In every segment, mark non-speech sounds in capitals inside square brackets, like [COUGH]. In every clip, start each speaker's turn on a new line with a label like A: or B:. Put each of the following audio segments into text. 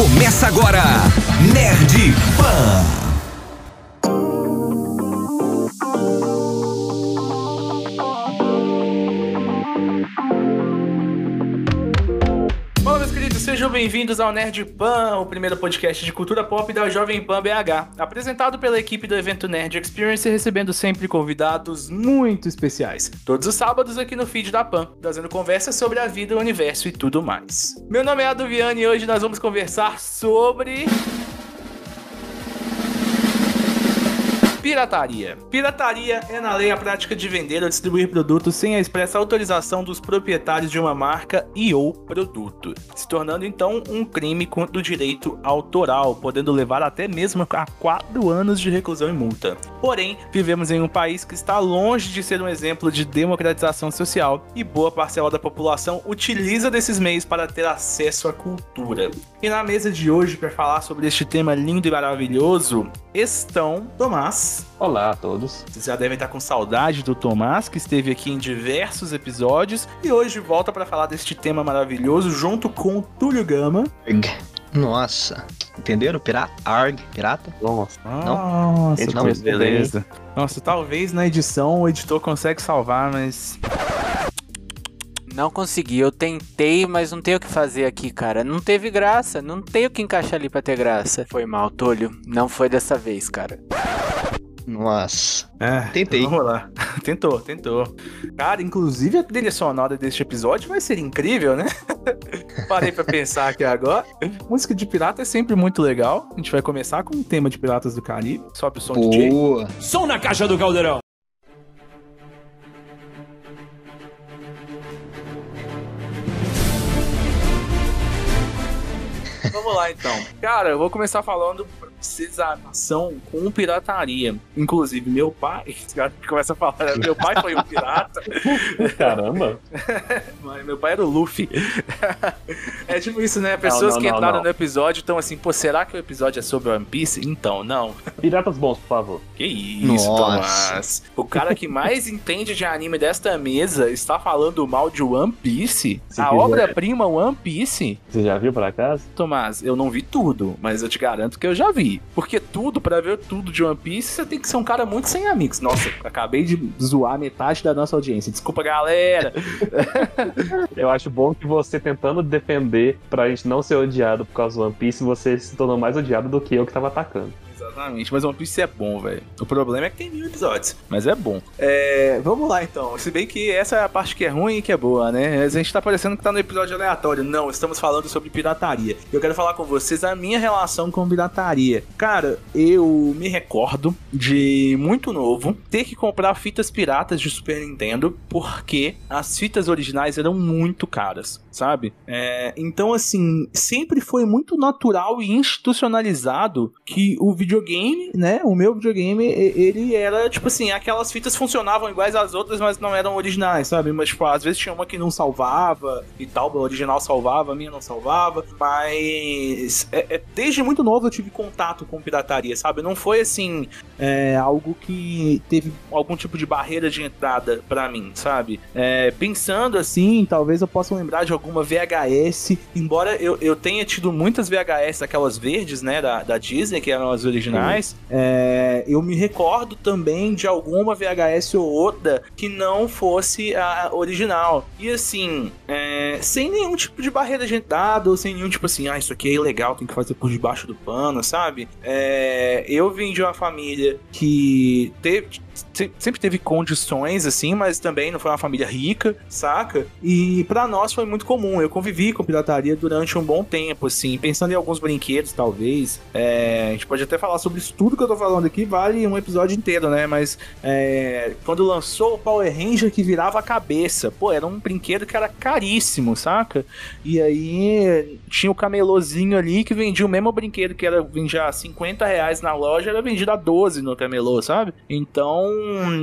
A: Começa agora, Nerd Pan.
B: Sejam bem-vindos ao Nerd Pan, o primeiro podcast de cultura pop da Jovem Pan BH, apresentado pela equipe do evento Nerd Experience, recebendo sempre convidados muito especiais. Todos os sábados aqui no feed da Pan, trazendo conversas sobre a vida, o universo e tudo mais. Meu nome é Ado e hoje nós vamos conversar sobre Pirataria. Pirataria é na lei a prática de vender ou distribuir produtos sem a expressa autorização dos proprietários de uma marca e ou produto, se tornando então um crime contra o direito autoral, podendo levar até mesmo a quatro anos de reclusão e multa. Porém, vivemos em um país que está longe de ser um exemplo de democratização social e boa parcela da população utiliza desses meios para ter acesso à cultura. E na mesa de hoje, para falar sobre este tema lindo e maravilhoso, estão Tomás.
C: Olá a todos.
B: Vocês já devem estar com saudade do Tomás, que esteve aqui em diversos episódios e hoje volta para falar deste tema maravilhoso junto com o Túlio Gama.
D: Nossa, entenderam? Pirata? Arg, pirata?
B: Nossa, não? Nossa, não, beleza. Nossa, talvez na edição o editor consegue salvar, mas
E: não consegui. Eu tentei, mas não tenho o que fazer aqui, cara. Não teve graça. Não tenho o que encaixar ali pra ter graça. Foi mal, Tolho. Não foi dessa vez, cara.
D: Nossa.
B: É, Tentei. Vamos lá. [LAUGHS] tentou, tentou. Cara, inclusive a trilha sonora deste episódio vai ser incrível, né? [LAUGHS] Parei pra pensar aqui agora. Música de pirata é sempre muito legal. A gente vai começar com o tema de Piratas do Caribe. Sobe o som
D: Boa.
B: DJ.
A: Som na caixa do caldeirão.
B: Vamos lá então. Cara, eu vou começar falando nação com pirataria. Inclusive, meu pai, [LAUGHS] começa a falar, né? meu pai foi um pirata. [LAUGHS]
C: Caramba! [LAUGHS]
B: Mas meu pai era o Luffy. é tipo isso, né? Pessoas não, não, que entraram não, no episódio estão assim, pô, será que o episódio é sobre One Piece? Então, não.
C: Piratas bons, por favor.
B: Que isso, Nossa. Tomás. O cara que mais entende de anime desta mesa está falando mal de One Piece? Se a obra-prima One Piece?
C: Você já viu por acaso?
B: Tomás, eu não vi tudo, mas eu te garanto que eu já vi. Porque tudo, para ver tudo de One Piece, você tem que ser um cara muito sem amigos. Nossa, acabei de zoar metade da nossa audiência. Desculpa, galera. [LAUGHS]
C: eu acho bom que você tentando defender pra gente não ser odiado por causa do One Piece, você se tornou mais odiado do que eu que tava atacando.
B: Exatamente, mas One Piece é bom, velho. O problema é que tem mil episódios, mas é bom. É, vamos lá então. Se bem que essa é a parte que é ruim e que é boa, né? A gente tá parecendo que tá no episódio aleatório. Não, estamos falando sobre pirataria. Eu quero falar com vocês a minha relação com pirataria. Cara, eu me recordo de muito novo ter que comprar fitas piratas de Super Nintendo porque as fitas originais eram muito caras, sabe? É, então, assim, sempre foi muito natural e institucionalizado que o vídeo videogame, né? O meu videogame, ele era, tipo assim, aquelas fitas funcionavam iguais às outras, mas não eram originais, sabe? Mas, tipo, às vezes tinha uma que não salvava e tal, o original salvava, a minha não salvava. Mas é, é, desde muito novo eu tive contato com pirataria, sabe? Não foi assim, é, algo que teve algum tipo de barreira de entrada para mim, sabe? É, pensando assim, talvez eu possa lembrar de alguma VHS, embora eu, eu tenha tido muitas VHS, aquelas verdes, né, da, da Disney, que eram as originais originais, é, eu me recordo também de alguma VHS ou outra que não fosse a original. E assim, é, sem nenhum tipo de barreira de ou sem nenhum tipo assim, ah, isso aqui é ilegal, tem que fazer por debaixo do pano, sabe? É, eu vim de uma família que teve sempre teve condições, assim, mas também não foi uma família rica, saca? E para nós foi muito comum. Eu convivi com pirataria durante um bom tempo, assim, pensando em alguns brinquedos, talvez. É, a gente pode até falar sobre isso tudo que eu tô falando aqui, vale um episódio inteiro, né? Mas é, quando lançou o Power Ranger que virava a cabeça, pô, era um brinquedo que era caríssimo, saca? E aí tinha o camelôzinho ali que vendia o mesmo brinquedo que era vendia 50 reais na loja, era vendido a 12 no camelô, sabe? Então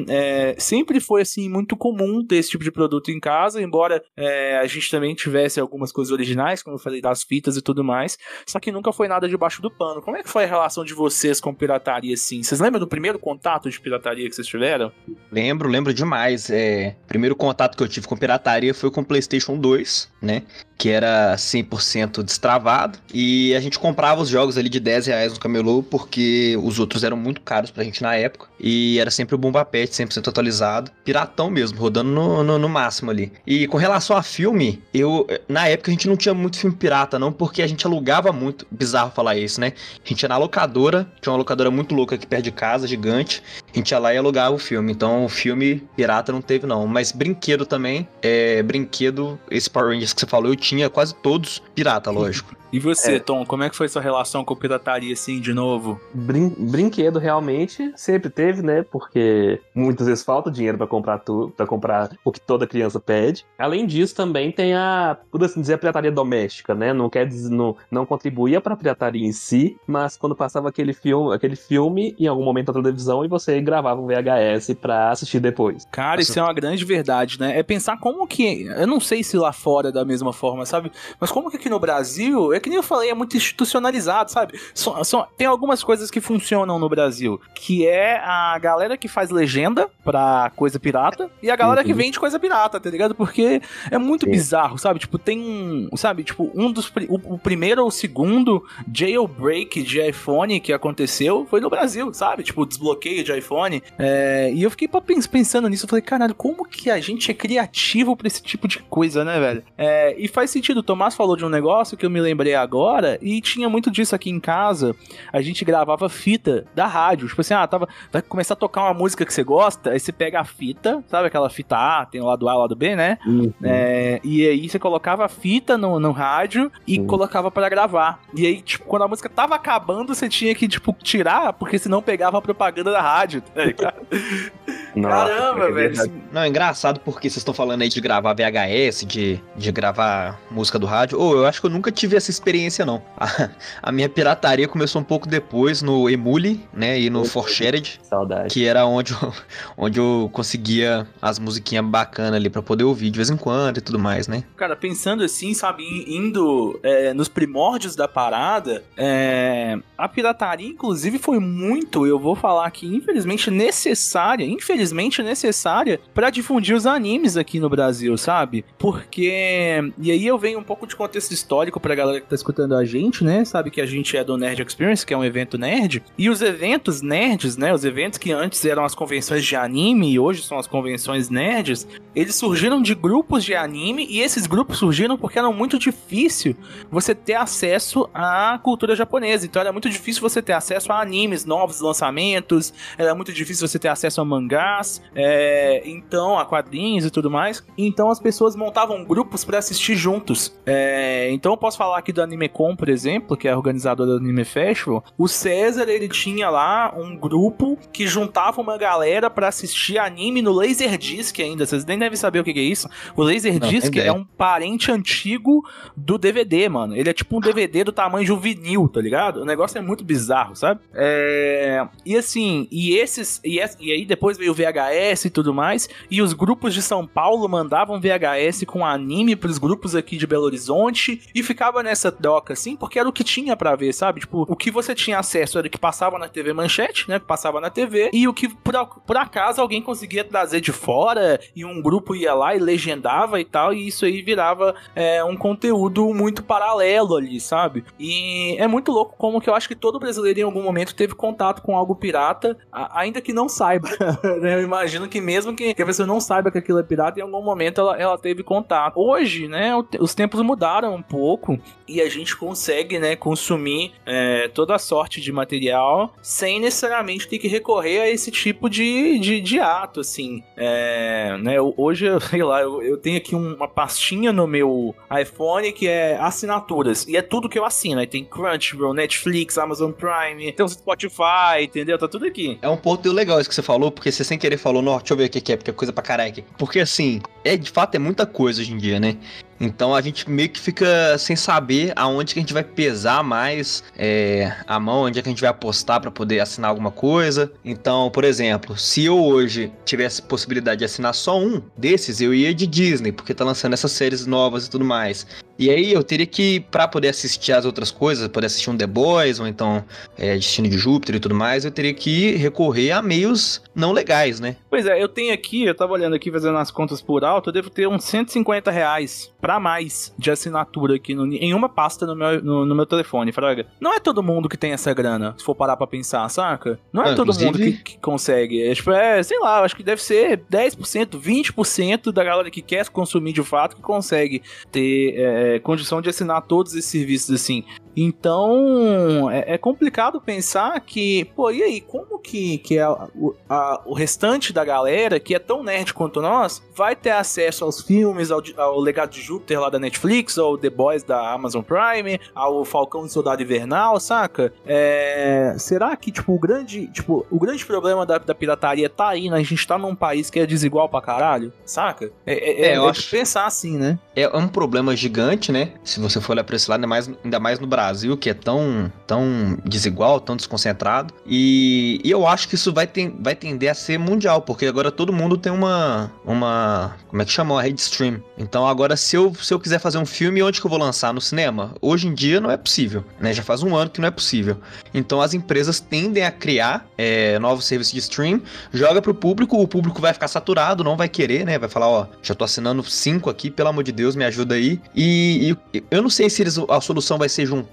B: é, sempre foi assim muito comum ter esse tipo de produto em casa, embora é, a gente também tivesse algumas coisas originais, como eu falei das fitas e tudo mais, só que nunca foi nada debaixo do pano. Como é que foi a relação de vocês vocês com pirataria, assim? Vocês lembram do primeiro contato de pirataria que vocês tiveram?
D: Lembro, lembro demais. É, primeiro contato que eu tive com pirataria foi com o PlayStation 2, né? Que era 100% destravado. E a gente comprava os jogos ali de 10 reais no camelô, porque os outros eram muito caros pra gente na época. E era sempre o Bomba Pet, 100% atualizado. Piratão mesmo, rodando no, no, no máximo ali. E com relação a filme, eu. Na época a gente não tinha muito filme pirata, não, porque a gente alugava muito. Bizarro falar isso, né? A gente ia na locadora, tinha uma locadora muito louca aqui perto de casa, gigante. A gente ia lá e alugava o filme. Então o filme pirata não teve, não. Mas brinquedo também. É. Brinquedo, esse Power Rangers que você falou, eu tinha quase todos pirata, [LAUGHS] lógico.
B: E você,
C: É.
B: Tom, como é que foi sua relação com pirataria, assim, de novo?
C: Brin- brinquedo realmente sempre teve, né? Porque muitas vezes falta dinheiro pra comprar tudo, para comprar o que toda criança pede. Além disso, também tem a, por assim dizer, a pirataria doméstica, né? Não quer dizer, não, não contribuía pra pirataria em si, mas quando passava aquele filme, aquele filme em algum momento na televisão e você gravava um VHS pra assistir depois.
B: Cara,
D: Nossa.
B: isso é uma grande verdade, né? É pensar como que. Eu não sei se lá fora é da mesma forma, sabe? Mas como que aqui no Brasil, é que nem eu falei, é muito institucionalizado, sabe? São- são- tem algumas coisas que funcionam no Brasil, que é a galera que faz legenda pra coisa pirata e a galera que
C: Uhum.
B: vende coisa pirata, tá ligado? Porque é muito
C: Sim.
B: bizarro, sabe? Tipo, tem um. Sabe, tipo, um dos. O, o primeiro ou o segundo jailbreak de iPhone que aconteceu foi no Brasil, sabe? Tipo, desbloqueio de iPhone. É, e eu fiquei pensando nisso, eu falei, caralho, como que a gente é criativo pra esse tipo de coisa, né, velho? É, e faz sentido, o Tomás falou de um negócio que eu me lembrei agora, e tinha muito disso aqui em casa. A gente gravava fita da rádio, tipo assim, ah, tava, vai começar a tocar uma música que você gosta, aí você pega a fita, sabe aquela fita A, tem o lado A e o lado B, né? É, e aí você colocava a fita no, no rádio e
C: Sim.
B: colocava pra gravar. E aí, tipo, quando a música tava acabando, você tinha que, tipo, tirar, porque senão pegava a propaganda da rádio, tá ligado? [LAUGHS]
C: Nossa,
B: Caramba,
C: é
B: velho.
D: Não, é engraçado porque vocês estão falando aí de gravar VHS, de, de gravar música do rádio. Ou eu acho que eu nunca tive essa experiência, não. [LAUGHS] A, a minha pirataria começou um pouco depois no Emule, né? E no Forshared,
C: Saudade.
D: que era onde eu, [LAUGHS] onde eu conseguia as musiquinhas bacanas ali pra poder ouvir de vez em quando e tudo mais, né?
B: Cara, pensando assim, sabe, indo é, nos primórdios da parada, é, a pirataria, inclusive, foi muito, eu vou falar aqui, infelizmente necessária, infelizmente necessária, pra difundir os animes aqui no Brasil, sabe? Porque. E aí eu venho um pouco de contexto histórico pra galera que tá escutando a gente, né? Sabe que a gente é do Nerd Experience, que é um evento nerd. E os eventos nerds, né? Os eventos que antes eram as convenções de anime e hoje são as convenções nerds, eles surgiram de grupos de anime e esses grupos surgiram porque era muito difícil você ter acesso à cultura japonesa. Então era muito difícil você ter acesso a animes, novos lançamentos, era muito difícil você ter acesso a mangás, é, então a quadrinhos e tudo mais. Então as pessoas montavam grupos pra assistir juntos. É, então eu posso falar aqui do AnimeCon, por exemplo, que é a organizadora do Anime Festival. O César ele tinha lá um grupo que juntava uma galera pra assistir anime no Laserdisc ainda. Vocês nem devem saber o que que é isso. O Laserdisc é um parente antigo do DVD, mano. Ele é tipo um DVD do tamanho de um vinil, tá ligado? O negócio é muito bizarro, sabe? É... E assim, e esses. E, e aí depois veio o VHS e tudo mais. E os grupos de São Paulo mandavam VHS com anime pros grupos aqui de Belo Horizonte. E ficava nessa troca, assim, porque era o que tinha pra ver, sabe? Tipo, o que você tinha acesso era o que passava na TV Manchete, né? Que passava na TV. E o que por, por acaso alguém conseguia trazer de fora. E um grupo ia lá e legendava e tal. E isso aí virava é, um conteúdo muito paralelo ali, sabe? E é muito louco como que eu acho que todo brasileiro em algum momento teve contato com algo pirata, ainda que não saiba. [LAUGHS] né? Eu imagino que mesmo que, que a pessoa não saiba que aquilo é pirata, em algum momento ela, ela teve contato. Hoje, né, os tempos mudaram um pouco e a gente consegue, né, consumir é, toda a sorte de material sem necessariamente ter que recorrer a esse tipo de, de, de ato, assim. É, né, hoje, [LAUGHS] sei lá, eu, eu tenho aqui um- uma pastinha no meu iPhone que é assinaturas. E é tudo que eu assino. Aí tem Crunchyroll, Netflix, Amazon Prime, tem o Spotify, entendeu? Tá tudo aqui.
D: É um ponto legal isso que você falou, porque você sem querer falou, não, deixa eu ver o que é, porque é coisa pra caralho. Porque assim, é de fato é muita coisa hoje em dia, né? Então a gente meio que fica sem saber aonde que a gente vai pesar mais é, a mão, onde é que a gente vai apostar para poder assinar alguma coisa. Então, por exemplo, se eu hoje tivesse possibilidade de assinar só um desses, eu ia de Disney, porque tá lançando essas séries novas e tudo mais. E aí eu teria que, para poder assistir as outras coisas, poder assistir um The Boys, ou então é, Destino de Júpiter e tudo mais, eu teria que recorrer a meios não legais, né?
B: Pois é, eu tenho aqui, eu tava olhando aqui, fazendo as contas por alto, eu devo ter uns 150 reais pra mais de assinatura aqui no, em uma pasta no meu, no, no meu telefone, Fraga. Não é todo mundo que tem essa grana, se for parar pra pensar, saca? Não é
D: Ah,
B: todo mundo que, que consegue. É, tipo, é, sei lá, acho que deve ser 10%, 20% da galera que quer consumir de fato que consegue ter é, condição de assinar todos esses serviços assim. Então, é, é complicado pensar que, pô, e aí, como que, que a- o, a- o restante da galera, que é tão nerd quanto nós, vai ter acesso aos filmes, ao, ao Legado de Júpiter lá da Netflix, ao The Boys da Amazon Prime, ao Falcão e Soldado Invernal, saca? É, será que, tipo, o grande, tipo, o grande problema da, da pirataria tá aí, né? A gente tá num país que é desigual pra caralho, saca? É, é,
D: É,
B: é,
D: eu
B: é
D: acho-
B: de pensar assim, né?
D: É um problema gigante, né? Se você for olhar pra esse lado, ainda mais, ainda mais no Brasil, que é tão, tão desigual, tão desconcentrado. E, e eu acho que isso vai, ten- vai tender a ser mundial, porque agora todo mundo tem uma. uma como é que chama? Uma rede stream. Então agora, se eu, se eu quiser fazer um filme, onde que eu vou lançar? No cinema? Hoje em dia não é possível, né? Já faz um ano que não é possível. Então as empresas tendem a criar é, novos serviços de stream, joga pro público, o público vai ficar saturado, não vai querer, né? Vai falar, ó, já tô assinando cinco aqui, pelo amor de Deus, me ajuda aí. E, e eu não sei se eles, a solução vai ser juntar,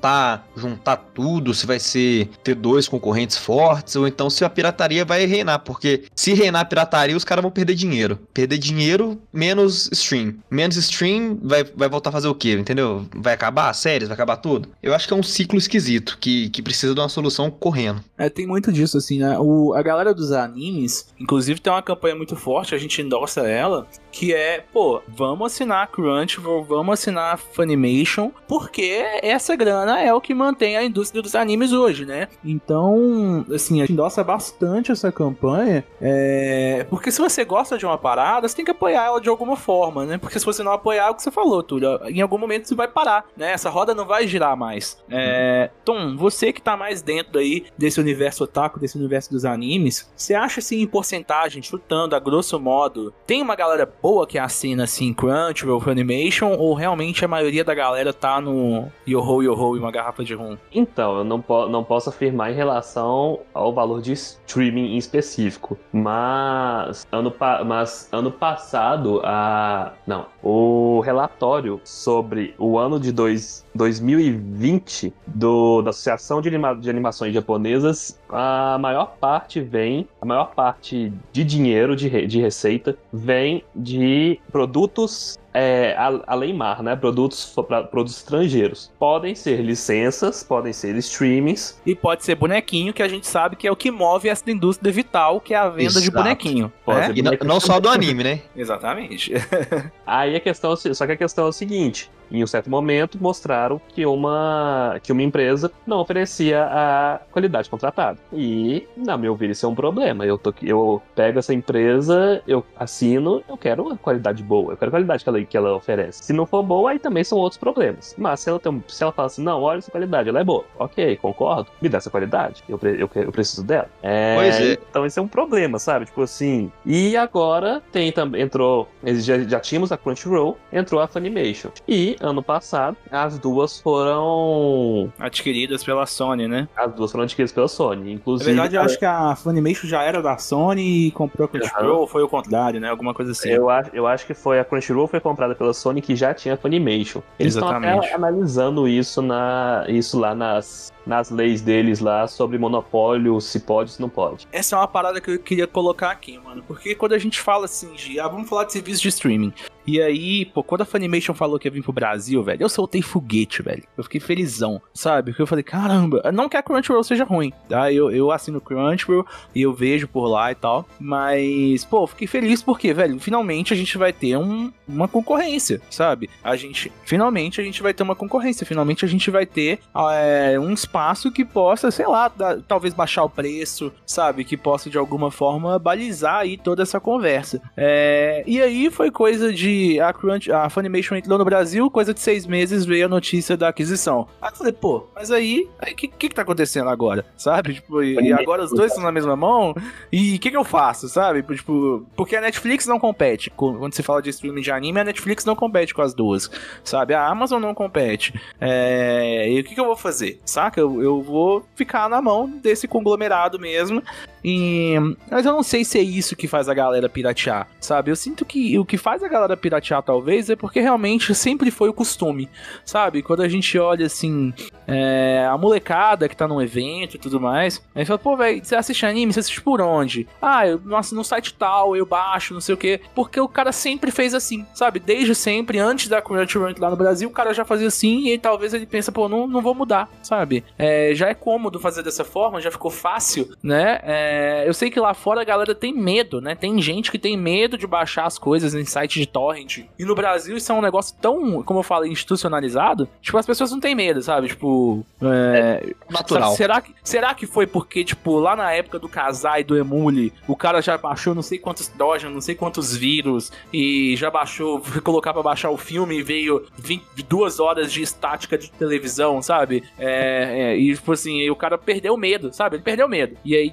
D: juntar tudo, se vai ser ter dois concorrentes fortes, ou então se a pirataria vai reinar, porque se reinar a pirataria, os caras vão perder dinheiro. Perder dinheiro, menos stream. Menos stream, vai, vai voltar a fazer o quê, entendeu? Vai acabar as séries, vai acabar tudo? Eu acho que é um ciclo esquisito, que, que precisa de uma solução correndo.
B: É, tem muito disso, assim, né? O, a galera dos animes, inclusive, tem uma campanha muito forte, a gente endossa ela, que é, pô, vamos assinar a Crunchyroll, vamos assinar a Funimation, porque essa grana é o que mantém a indústria dos animes hoje, né? Então, assim, a gente endossa bastante essa campanha, é... porque se você gosta de uma parada, você tem que apoiar ela de alguma forma, né? Porque se você não apoiar, é o que você falou, Túlio, em algum momento você vai parar, né? Essa roda não vai girar mais. É... Tom, você que tá mais dentro aí desse universo otaku, desse universo dos animes, você acha assim em porcentagem, chutando a grosso modo, tem uma galera boa que assina assim Crunchyroll, Funimation, ou realmente a maioria da galera tá no Yoho Yoho e uma garrafa de rum?
C: Então, eu não, po- não posso afirmar em relação ao valor de streaming em específico, mas ano, mas ano passado, a, não, o relatório sobre o ano de dois, 2020 do, da Associação de, Anima- de Animações Japonesas, a maior parte vem, a maior parte de dinheiro, de, re- de receita, vem de produtos é, além mar, né? Produtos pra- produtos estrangeiros. Podem ser licenças, podem ser streamings.
B: E pode ser bonequinho, que a gente sabe que é o que move essa indústria vital, que é a venda de
D: Exato.
B: bonequinho.
C: Pode
B: né?
C: ser
D: E não, não só do anime, né? [LAUGHS]
B: Exatamente.
C: Aí a questão, é só que a questão é o seguinte: em um certo momento mostraram que uma que uma empresa não oferecia a qualidade contratada. E, na meu ver, isso é um problema. Eu tô, eu pego essa empresa, eu assino, eu quero a qualidade boa, eu quero a qualidade que ela, que ela oferece. Se não for boa, aí também são outros problemas. Mas se ela tem, se ela fala assim, não, olha essa qualidade, ela é boa. Ok, concordo. Me dá essa qualidade. Eu, eu, eu preciso dela. É,
D: Pois é.
C: Então esse é um problema, sabe? Tipo assim. E agora tem também. Entrou. Já, já tínhamos a Crunchyroll, entrou a Funimation. E ano passado, as duas foram.
B: Adquiridas pela Sony, né?
C: As duas foram adquiridas pela Sony.
B: Na
C: Inclusive.
B: verdade, eu acho que a Funimation já era da Sony e comprou a Crunchyroll, ou foi o contrário, né? Alguma coisa assim.
C: Eu acho, eu acho que foi a Crunchyroll foi comprada pela Sony que já tinha a Funimation. Eles estão
B: Exatamente.
C: até analisando isso na isso lá nas, nas leis deles lá sobre monopólio, se pode, se não pode.
B: Essa é uma parada que eu queria colocar aqui, mano. Porque quando a gente fala assim de. Ah, vamos falar de serviço de streaming. E aí, pô, quando a Funimation falou que ia vir pro Brasil, velho, eu soltei foguete, velho. Eu fiquei felizão, sabe? Porque eu falei, caramba, não que a Crunchyroll seja ruim, tá? Eu, eu assino Crunchyroll e eu vejo por lá e tal. Mas, pô, fiquei feliz porque, velho, finalmente a gente vai ter um, uma concorrência, sabe? A gente, finalmente a gente vai ter uma concorrência. Finalmente a gente vai ter é, um espaço que possa, sei lá, dar- talvez baixar o preço, sabe? Que possa de alguma forma balizar aí toda essa conversa. É, e aí foi coisa de que a, Crunch, a Funimation entrou no Brasil, coisa de seis meses veio a notícia da aquisição. Aí eu falei, pô, mas aí, o que, que que tá acontecendo agora? Sabe? Tipo, e, e agora os dois estão na mesma mão? E o que que eu faço, sabe? Tipo, porque a Netflix não compete. Quando se fala de streaming de anime, a Netflix não compete com as duas, sabe? A Amazon não compete. É, e o que que eu vou fazer? Saca? Eu, eu vou ficar na mão desse conglomerado mesmo. E... Mas eu não sei se é isso que faz a galera piratear, sabe? Eu sinto que o que faz a galera piratear, talvez, é porque realmente sempre foi o costume, sabe? Quando a gente olha assim, é, a molecada que tá num evento e tudo mais, aí fala, pô, velho, você assiste anime? Você assiste por onde? Ah, eu, nossa, no site tal, eu baixo, não sei o quê. Porque o cara sempre fez assim, sabe? Desde sempre, antes da Crunchyroll lá no Brasil, o cara já fazia assim e talvez ele pensa, pô, não, não vou mudar, sabe? É, já é cômodo fazer dessa forma, já ficou fácil, né? É, eu sei que lá fora a galera tem medo, né? Tem gente que tem medo de baixar as coisas em site de torrent. E no Brasil isso é um negócio tão, como eu falei, institucionalizado. Tipo, as pessoas não têm medo, sabe? Tipo. É,
D: natural.
B: Será que, será que foi porque, tipo, lá na época do Kazai e do Emule, o cara já baixou não sei quantos Dojan, não sei quantos vírus, e já baixou, foi colocar pra baixar o filme e veio 22 horas de estática de televisão, sabe? É, é, e, tipo assim, o cara perdeu medo, sabe? Ele perdeu medo. E aí,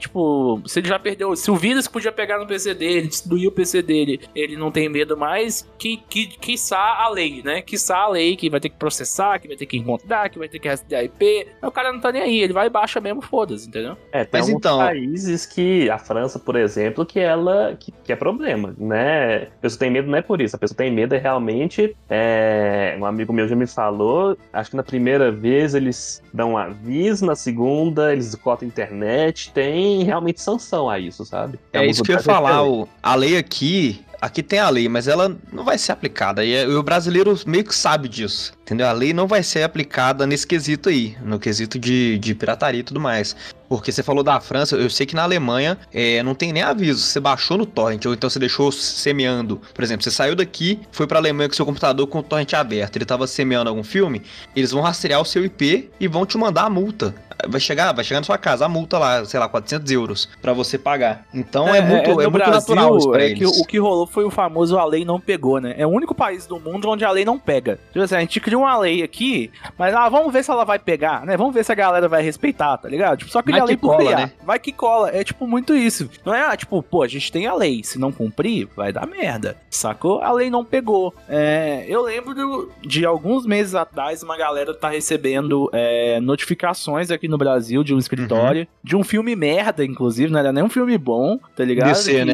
B: tipo, se ele já perdeu. Se o vírus podia pegar no PC dele, destruir o PC dele, ele não tem medo mais, que, que, quiçá a lei, né? Quiçá a lei que vai ter que processar, que vai ter que encontrar, que vai ter que rastrear IP. O cara não tá nem aí, ele vai e baixa mesmo, foda-se, entendeu?
C: É, tem
D: Mas então-
C: países que, a França, por exemplo, que ela, que, que é problema, né? A pessoa tem medo não é por isso, a pessoa tem medo é realmente, é, um amigo meu já me falou, acho que na primeira vez eles dão um aviso, na segunda eles cotam a internet, tem realmente sanção a isso, sabe?
D: É
C: uma
D: isso que eu ia falar. o- a lei aqui. Aqui tem a lei, mas ela não vai ser aplicada. E, é- e o brasileiro meio que sabe disso. Entendeu? A lei não vai ser aplicada nesse quesito aí. No quesito de, de pirataria e tudo mais. Porque você falou da França, eu sei que na Alemanha é, não tem nem aviso. Você baixou no torrent, ou então você deixou semeando. Por exemplo, você saiu daqui, foi pra Alemanha com seu computador com o torrent aberto. Ele tava semeando algum filme, eles vão rastrear o seu IP e vão te mandar a multa. Vai chegar, vai chegar na sua casa a multa lá, sei lá, 400 euros pra você pagar. Então é, muito, é,
B: no
D: muito
B: Brasil,
D: natural isso pra
B: é que
D: eles.
B: o que rolou foi o famoso a lei não pegou, né? É o único país do mundo onde a lei não pega. Tipo assim, a gente criou uma lei aqui, mas ah, vamos ver se ela vai pegar, né? Vamos ver se a galera vai respeitar, tá ligado? Tipo, só
D: Vai
B: a lei por
D: cola,
B: criar.
D: né?
B: Vai que cola. É tipo muito isso. Não é, ah, tipo, pô, a gente tem a lei. Se não cumprir, vai dar merda. Sacou? A lei não pegou. É, eu lembro de alguns meses atrás, uma galera tá recebendo é, notificações aqui no Brasil de um escritório, de um filme merda, inclusive, não era nem um filme bom, tá ligado?
D: DC,
B: Que-
D: né?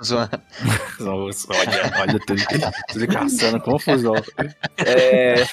D: [LAUGHS]
B: olha, olha, tudo, tudo caçando confusão. É,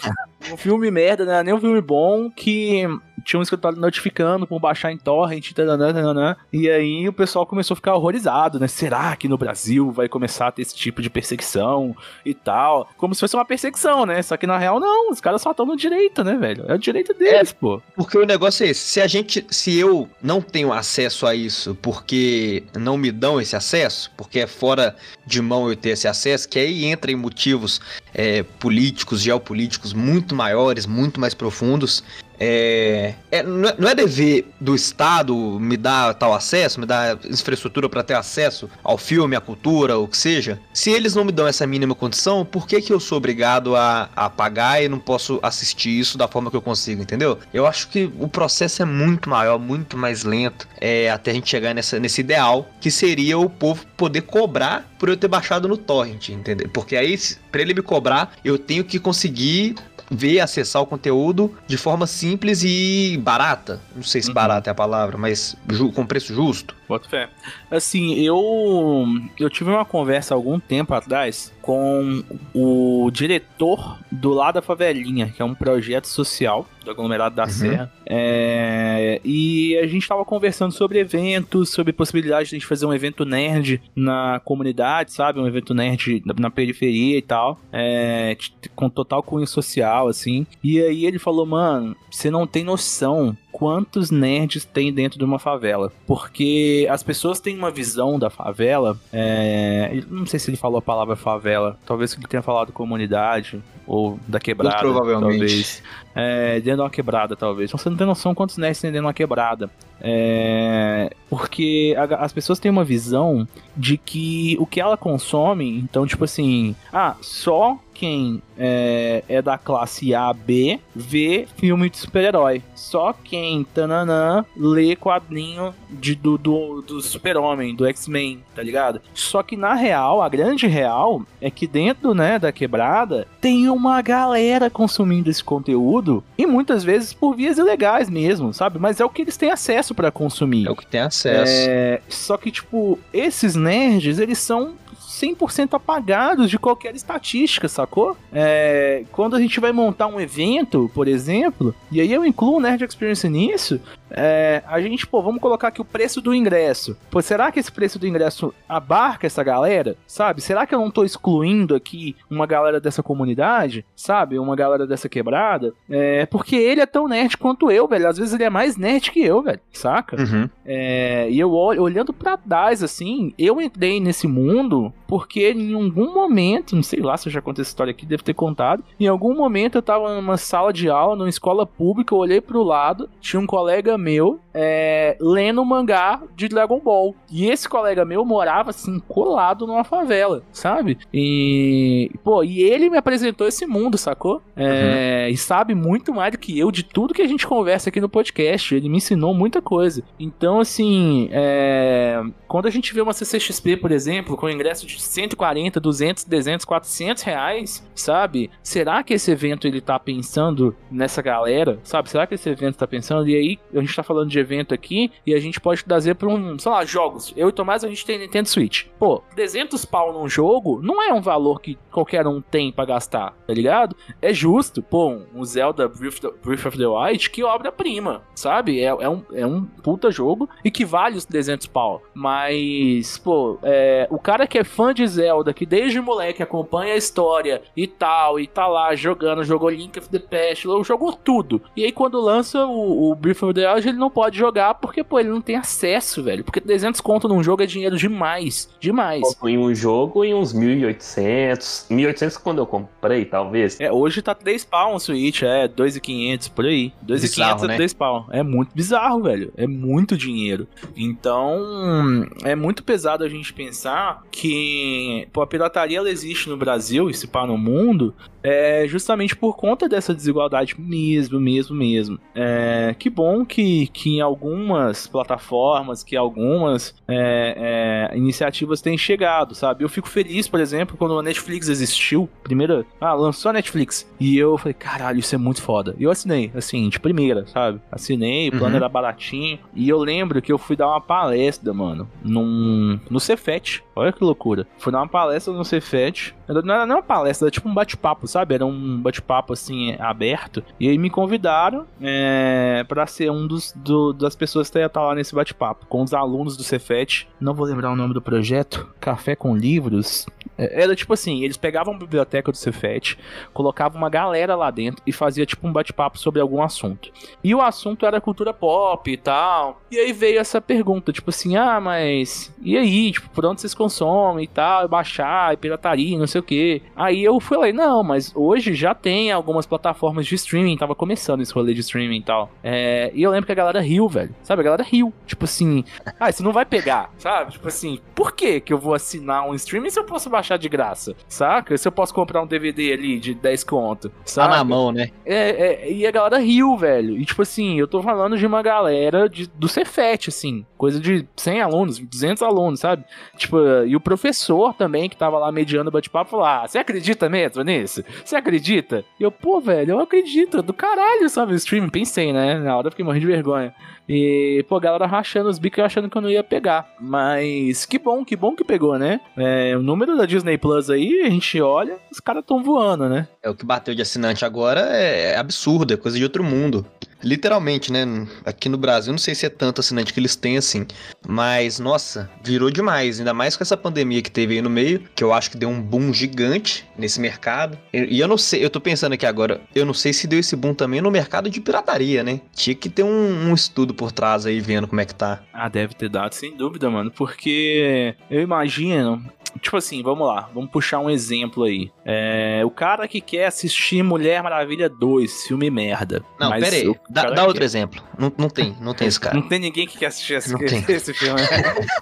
B: um filme merda, era nem um filme bom que tinha um escritório notificando por baixar em torrent, tananã, e aí o pessoal começou a ficar horrorizado, né? Será que no Brasil vai começar a ter esse tipo de perseguição e tal? Como se fosse uma perseguição, né? Só que na real não, os caras só estão no direito, né, velho? É o direito deles, pô.
D: Porque o negócio é esse, se a gente, se eu não tenho acesso a isso porque não me dão esse acesso, porque é fora de mão eu ter esse acesso, que aí entra em motivos é, políticos, geopolíticos muito maiores, muito mais profundos, é, é- não, é, não é dever do Estado me dar tal acesso, me dar infraestrutura para ter acesso ao filme, à cultura, o que seja. Se eles não me dão essa mínima condição, por que, que eu sou obrigado a, a pagar e não posso assistir isso da forma que eu consigo, entendeu? Eu acho que o processo é muito maior, muito mais lento, é, até a gente chegar nessa, nesse ideal, que seria o povo poder cobrar por eu ter baixado no torrent, entendeu? Porque aí, pra ele me cobrar, eu tenho que conseguir ver, acessar o conteúdo de forma simples e barata. Não sei se
B: Uhum.
D: barata é a palavra, mas com preço justo.
B: Boto fé. Assim, eu eu tive uma conversa algum tempo atrás com o diretor do Lá da Favelinha, que é um projeto social do aglomerado da
D: Uhum.
B: Serra. É, e a gente tava conversando sobre eventos, sobre possibilidade de a gente fazer um evento nerd na comunidade, sabe? Um evento nerd na, periferia e tal. É, com total cunho social, assim. E aí ele falou, mano, você não tem noção quantos nerds tem dentro de uma favela. Porque as pessoas têm uma visão da favela. É, não sei se ele falou a palavra favela. Talvez ele tenha falado comunidade. Ou da quebrada.
D: Muito provavelmente.
B: Talvez. É, dentro de uma quebrada, talvez. Você não tem noção quantos nerds tem dentro de uma quebrada. É, porque a- as pessoas têm uma visão de que o que ela consome, então, tipo assim, ah, só quem é, é da classe A, B, vê filme de super-herói. Só quem, tananã, lê quadrinho de, do, do, do super-homem, do X-Men, tá ligado? Só que na real, a grande real é que dentro, né, da quebrada, tem uma galera consumindo esse conteúdo e muitas vezes por vias ilegais mesmo, sabe? Mas é o que eles têm acesso pra consumir.
D: É o que tem acesso.
B: É, só que, tipo, esses nerds, eles são 100% apagados de qualquer estatística, sacou? É, quando a gente vai montar um evento, por exemplo, e aí eu incluo o Nerd Experience nisso, é, a gente, pô, vamos colocar aqui o preço do ingresso. Pô, será que esse preço do ingresso abarca essa galera? Sabe? Será que eu não tô excluindo aqui uma galera dessa comunidade? Sabe? Uma galera dessa quebrada? É, porque ele é tão nerd quanto eu, velho. Às vezes ele é mais nerd que eu, velho. Saca?
D: Uhum.
B: É, e eu olhando pra trás, assim, eu entrei nesse mundo porque em algum momento, não sei lá se eu já contei essa história aqui, devo ter contado. Em algum momento eu tava numa sala de aula, numa escola pública, eu olhei pro lado, tinha um colega meu é, lendo um mangá de Dragon Ball. E esse colega meu morava assim, colado numa favela, sabe? E, pô, e ele me apresentou esse mundo, sacou? É, E sabe muito mais do que eu de tudo que a gente conversa aqui no podcast. Ele me ensinou muita coisa. Então, assim, é, quando a gente vê uma CCXP, por exemplo, com ingresso de 140, 200, 300, 400 reais, sabe? Será que esse evento ele tá pensando nessa galera, sabe? Será que esse evento tá pensando? E aí, a gente tá falando de evento aqui e a gente pode trazer pra um, sei lá, jogos. Eu e Tomás, a gente tem Nintendo Switch. Pô, 300 pau num jogo não é um valor que qualquer um tem pra gastar, tá ligado? É justo, pô, um Zelda Breath of the Wild, que obra-prima, sabe? É, é, um, é um puta jogo e que vale os 300 pau. Mas, pô, é, o cara que é fã de Zelda, que desde moleque acompanha a história e tal, e tá lá jogando, jogou Link of the Past, jogou tudo. E aí quando lança o, o Breath of the Wild, ele não pode jogar porque, pô, ele não tem acesso, velho. Porque 300 conto num jogo é dinheiro demais. Demais.
C: Em um jogo em uns 1.800. 1.800 quando eu comprei, talvez.
B: É, hoje tá 3 pau um Switch, é 2.500 por aí. 2.500
D: Bizarro,
B: é
D: né?
B: 3 pau. É muito bizarro, velho. É muito dinheiro. Então, é muito pesado a gente pensar que pô, a pirataria ela existe no Brasil e se pá no mundo é justamente por conta dessa desigualdade mesmo, mesmo, mesmo. É, que bom que, que em algumas plataformas, que algumas é, é, iniciativas têm chegado, sabe? Eu fico feliz, por exemplo, quando a Netflix existiu, primeira, ah, lançou a Netflix, e eu falei, caralho, isso é muito foda. E eu assinei, assim, de primeira, sabe? Assinei, o plano
D: Uhum.
B: era baratinho, e eu lembro que eu fui dar uma palestra, mano, num, no Cefet. Olha que loucura. Fui dar uma palestra no Cefet. Não era nem uma palestra, era tipo um bate-papo, sabe? Era um bate-papo assim, aberto. E aí me convidaram é, para ser um dos do- das pessoas que ia estar lá nesse bate-papo, com os alunos do Cefet. Não vou lembrar o nome do projeto. Café com livros. É, Era tipo assim, eles pegavam a biblioteca do Cefet, colocavam uma galera lá dentro e fazia tipo um bate-papo sobre algum assunto. E o assunto era cultura pop e tal. E aí veio essa pergunta, tipo assim, ah, mas e aí, tipo, por onde vocês consomem e tal, baixar, e pirataria, não sei o que. Aí eu falei, não, mas hoje já tem algumas plataformas de streaming, tava começando esse rolê de streaming e tal. É, e eu lembro que a galera riu, velho. Sabe, a galera riu. Tipo assim, ah, isso não vai pegar, sabe? Tipo assim, por que que eu vou assinar um streaming se eu posso baixar de graça? Saca? Se eu posso comprar um DVD ali de 10 conto,
D: Tá
B: sabe?
D: na mão, né?
B: É, é, e a galera riu, velho. E tipo assim, eu tô falando de uma galera de, do Cefet, assim. Coisa de 100 alunos, 200 alunos, sabe? Tipo, e o professor também, que tava lá mediando o bate-papo, falou: Ah, você acredita mesmo nisso? Você acredita? E eu, pô, velho, eu acredito. Do caralho, sabe? Stream, pensei, né? Na hora eu fiquei morrendo de vergonha. E, pô, a galera rachando os bicos achando que eu não ia pegar. Mas que bom, que bom que pegou, né? É, o número da Disney Plus aí, a gente olha, os caras tão voando, né?
D: É o que bateu de assinante agora é absurdo, é coisa de outro mundo. Literalmente, né? Aqui no Brasil, não sei se é tanto assinante que eles têm assim, mas nossa, virou demais. Ainda mais com essa pandemia que teve aí no meio, que eu acho que deu um boom gigante nesse mercado. E e eu não sei, eu tô pensando aqui agora, eu não sei se deu esse boom também no mercado de pirataria, né? Tinha que ter um, um estudo por trás aí vendo como é que tá.
B: Ah, deve ter dado, sem dúvida, mano. Porque eu imagino. Tipo assim, vamos lá, vamos puxar um exemplo aí. É, o cara que quer assistir Mulher Maravilha 2, filme merda.
D: Não,
B: mas
D: pera aí,
B: o
D: dá, dá outro
B: quer.
D: exemplo. Não, não tem, não tem esse cara.
B: Não tem ninguém que quer assistir esse, [LAUGHS] esse filme. né?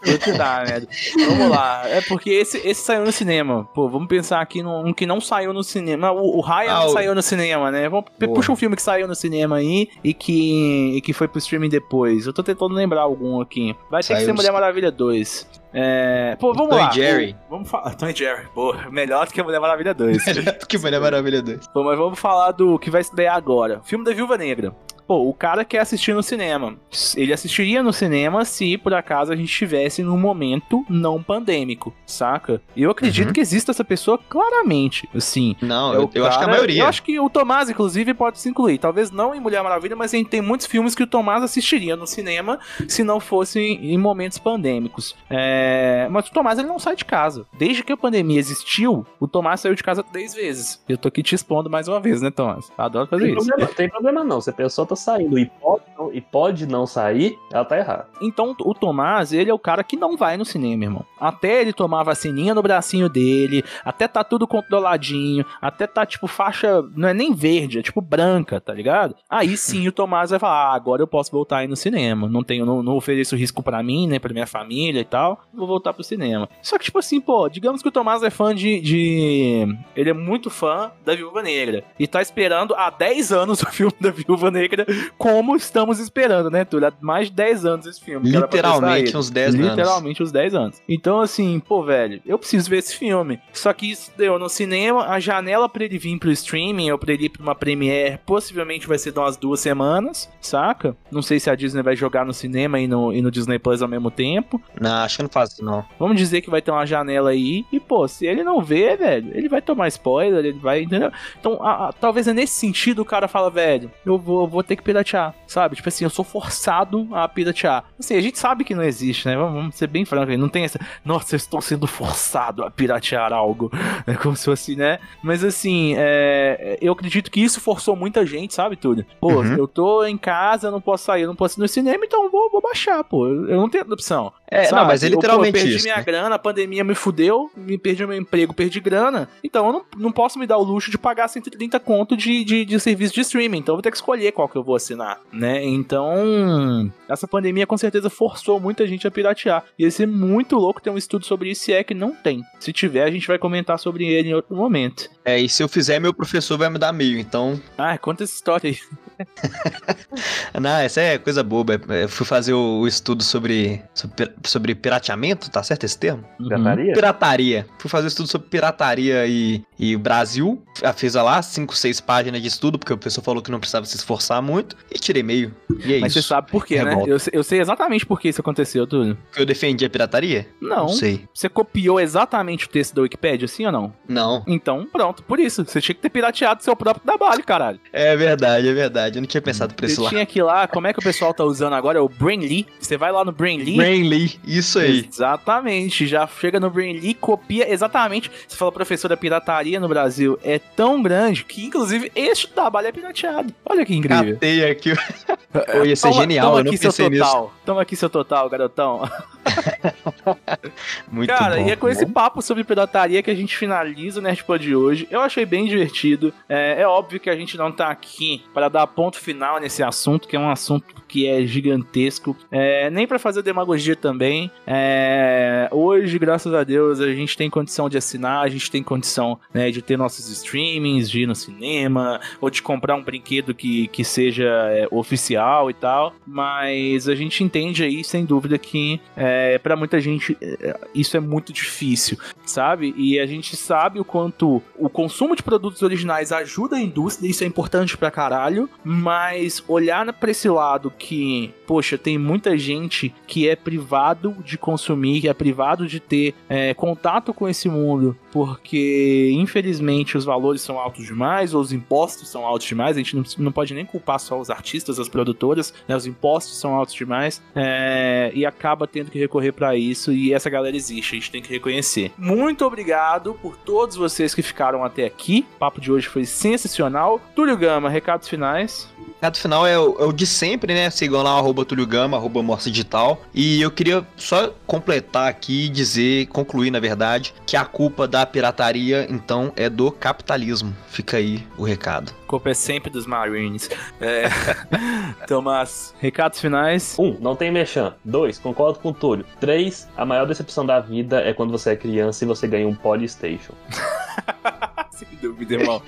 B: Vou te dar, merda. Vamos lá. É porque esse, esse saiu no cinema. Pô, vamos pensar aqui num que não saiu no cinema. O, o Raya
D: Ah,
B: não
D: o-
B: saiu no cinema, né? Vamos,
D: Boa.
B: puxa um filme que saiu no cinema aí e que, e que foi pro streaming depois. Eu tô tentando lembrar algum aqui. Vai ter que
D: Saiu
B: ser Mulher Maravilha 2. É... Pô, vamos
D: Tom
B: lá.
D: Jerry.
B: Pô, Vamos falar. Tom Jerry. Pô, melhor do que a Mulher Maravilha 2.
D: Melhor [LAUGHS] do que Mulher Maravilha 2.
B: Pô, mas vamos falar do que vai estrear agora. Filme da Viúva Negra. Pô, o cara quer assistir no cinema. Ele assistiria no cinema se por acaso a gente estivesse num momento não pandêmico, saca? E eu acredito
D: Uhum.
B: que exista essa pessoa claramente, assim.
D: Não,
B: É
D: eu,
B: o
D: eu acho que a
B: cara-
D: maioria.
B: Eu acho que o Tomás, inclusive, pode se incluir. Talvez não em Mulher Maravilha, mas a gente tem muitos filmes que o Tomás assistiria no cinema se não fosse em momentos pandêmicos. É, Mas o Tomás ele não sai de casa. Desde que a pandemia existiu, o Tomás saiu de casa três vezes. Eu tô aqui te expondo mais uma vez, né, Tomás? Adoro fazer
C: Tem
B: isso.
C: problema, tem problema não. Se a pessoa tá saindo e pode, não, e pode não sair, ela tá errada.
B: Então, o Tomás, ele é o cara que não vai no cinema, irmão. Até ele tomar a vacininha no bracinho dele, até tá tudo controladinho, até tá, tipo, faixa, não é nem verde, é tipo branca, tá ligado? Aí sim o Tomás vai falar, ah, agora eu posso voltar aí no cinema. Não tenho, não, não ofereço risco pra mim, né, pra minha família e tal. Vou voltar pro cinema. Só que, tipo assim, pô, digamos que o Tomás é fã de, de... Ele é muito fã da Viúva Negra. E tá esperando há 10 anos o filme da Viúva Negra, como estamos esperando, né, Túlio? Há mais de 10 anos esse filme.
D: Literalmente uns 10 anos.
B: Literalmente uns 10 anos. Então, assim, pô, velho, eu preciso ver esse filme. Só que isso deu no cinema, a janela pra ele vir pro streaming ou pra ele ir pra uma premiere, possivelmente vai ser de umas duas semanas, saca? Não sei se a Disney vai jogar no cinema e no, e no Disney Plus ao mesmo tempo.
D: Não, acho que não faz isso, não.
B: Vamos dizer que vai ter uma janela aí. E, pô, se ele não vê, velho, ele vai tomar spoiler, ele vai. Entendeu? Então, a- a- talvez é nesse sentido o cara fala, velho, eu vou, vou ter que piratear, sabe? Tipo assim, eu sou forçado a piratear. Assim, a gente sabe que não existe, né? Vamos, vamos ser bem francos aí. Não tem essa. Nossa, eu estou sendo forçado a piratear algo. [LAUGHS] É como se fosse, né? Mas assim, é, eu acredito que isso forçou muita gente, sabe, Túlio? Pô,
D: Uhum.
B: eu tô em casa, eu não posso sair, eu não posso ir no cinema, então vou, vou baixar, pô. Eu não tenho outra opção.
D: É,
B: Sabe?
D: não, mas é
B: Eu, pô,
D: literalmente
B: perdi
D: isso.
B: minha
D: né?
B: grana, a pandemia me fudeu, me perdi meu emprego, perdi grana. Então eu não, não posso me dar o luxo de pagar 130 conto de, de, de serviço de streaming. Então eu vou ter que escolher qual que eu vou assinar, né? Então, essa pandemia com certeza forçou muita gente a piratear. E ia ser muito louco ter um estudo sobre isso, se é que não tem. Se tiver, a gente vai comentar sobre ele em outro momento.
D: É, e se eu fizer, meu professor vai me dar meio. Então,
B: Ah, conta essa história aí. [LAUGHS]
D: não, essa é coisa boba. Eu fui fazer o, o estudo sobre, sobre, pir- sobre pirateamento, tá certo esse termo?
C: Pirataria?
D: Pirataria. Fui fazer um estudo sobre pirataria e, e o Brasil. Ah, Fiz lá 5, 6 páginas de estudo, porque o professor falou que não precisava se esforçar muito. E tirei meio. E é
B: Mas
D: isso.
B: você sabe por quê, né? Eu, sei- eu sei exatamente por que isso aconteceu, Túlio.
D: Que eu defendi a pirataria?
B: Não.
D: Não sei.
B: Você copiou exatamente o texto da Wikipedia, sim ou não?
D: Não.
B: Então, pronto, por isso. Você tinha que ter pirateado seu próprio trabalho, caralho.
D: É verdade, é verdade. Eu não tinha pensado por esse lado.
B: tinha que ir lá, como é que o pessoal tá usando agora? É o Brainly. Você vai lá no Brainly.
D: Brainly, isso aí.
B: Exatamente, já chega no Brainly, copia exatamente. Você fala, professor, a pirataria no Brasil é tão grande que, inclusive, este trabalho é pirateado. Olha que incrível.
D: Catei aqui. [LAUGHS] Pô, ia ser
B: Toma-
D: genial,
B: toma
D: eu não
B: aqui seu
D: pensei nisso.
B: total. Toma aqui seu total, garotão. [LAUGHS] [LAUGHS]
D: Muito
B: Cara,
D: bom.
B: e é com esse papo sobre pirataria que a gente finaliza o Nerdpod de hoje. Eu achei bem divertido. É, é óbvio que a gente não tá aqui para dar ponto final nesse assunto, que é um assunto que é gigantesco. É, nem para fazer demagogia também. É, hoje, graças a Deus, a gente tem condição de assinar, a gente tem condição né, de ter nossos streamings, de ir no cinema, ou de comprar um brinquedo que, que seja é, oficial e tal. Mas a gente entende aí, sem dúvida, que é, para muita gente é, isso é muito difícil, sabe? E a gente sabe o quanto o consumo de produtos originais ajuda a indústria, isso é importante pra caralho, mas olhar pra esse lado que, poxa, tem muita gente que é privado de consumir, que é privado de ter é, contato com esse mundo, porque infelizmente os valores são altos demais, ou os impostos são altos demais, a gente não, não pode nem culpar só os artistas, as produtoras, né? Os impostos são altos demais, é, e acaba tendo que recorrer pra isso e essa galera existe, a gente tem que reconhecer. Muito obrigado por todos vocês que ficaram até aqui. O papo de hoje foi sensacional. Túlio Gama, recados finais.
D: Recado final é o, é o de sempre, né? Sigam lá, arroba Túlio Gama, arroba Morsa Digital. E eu queria só completar aqui e dizer, concluir na verdade, que a culpa da pirataria, então, é do capitalismo. Fica aí o recado.
B: A culpa é sempre dos Marines. É... [LAUGHS] Tomás, recados finais.
C: Um, não tem mexã. Dois, concordo com o Túlio. Três, a maior decepção da vida é quando você é criança e você ganha um Polystation. [LAUGHS]
B: Sem dúvida, irmão.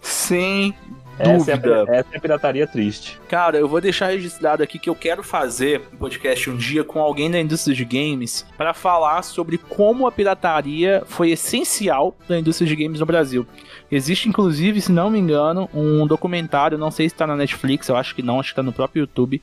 B: Sem
C: Essa é, a,
B: dúvida.
C: essa é a pirataria triste.
B: Cara, eu vou deixar registrado aqui que eu quero fazer um podcast um dia com alguém da indústria de games para falar sobre como a pirataria foi essencial na indústria de games no Brasil. Existe, inclusive, se não me engano, um documentário, não sei se está na Netflix, eu acho que não, acho que está no próprio YouTube,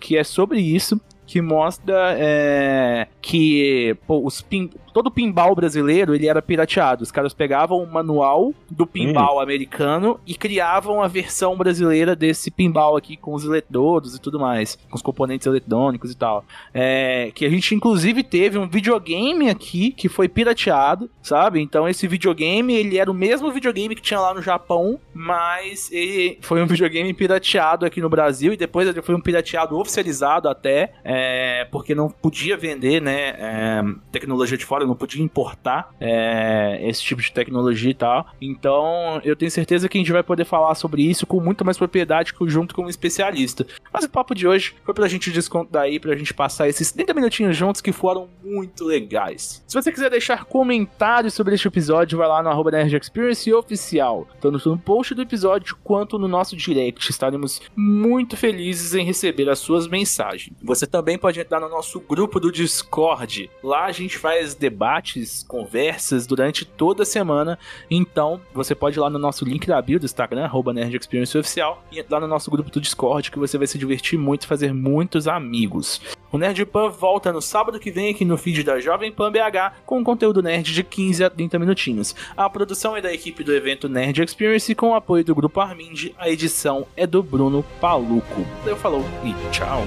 B: que é sobre isso, que mostra é, que pô, os pin, todo pinball brasileiro ele era pirateado. Os caras pegavam o manual do pinball americano e criavam a versão brasileira desse pinball aqui com os eletrodos e tudo mais, com os componentes eletrônicos e tal. É, que a gente inclusive teve um videogame aqui que foi pirateado, sabe? Então esse videogame ele era o mesmo videogame que tinha lá no Japão, mas ele foi um videogame pirateado aqui no Brasil e depois ele foi um pirateado oficializado até. É, porque não podia vender, né, é, tecnologia de fora, não podia importar é, esse tipo de tecnologia e tal. Então, eu tenho certeza que a gente vai poder falar sobre isso com muito mais propriedade junto com um especialista. Mas o papo de hoje foi pra gente descontrair, pra gente passar esses 30 minutinhos juntos que foram muito legais. Se você quiser deixar comentários sobre este episódio, vai lá no arroba Nerd Experience Oficial, tanto no post do episódio quanto no nosso direct. Estaremos muito felizes em receber as suas mensagens. Você também também pode entrar no nosso grupo do Discord. Lá a gente faz debates, conversas durante toda a semana. Então, você pode ir lá no nosso link da bio do Instagram, arroba Nerd Experience Oficial, e entrar no nosso grupo do Discord, que você vai se divertir muito fazer muitos amigos. O Nerd Pan volta no sábado que vem aqui no feed da Jovem Pan BH com conteúdo nerd de 15 a 30 minutinhos. A produção é da equipe do evento Nerd Experience com o apoio do Grupo Armind. A edição é do Bruno Paluco. Eu falou e tchau.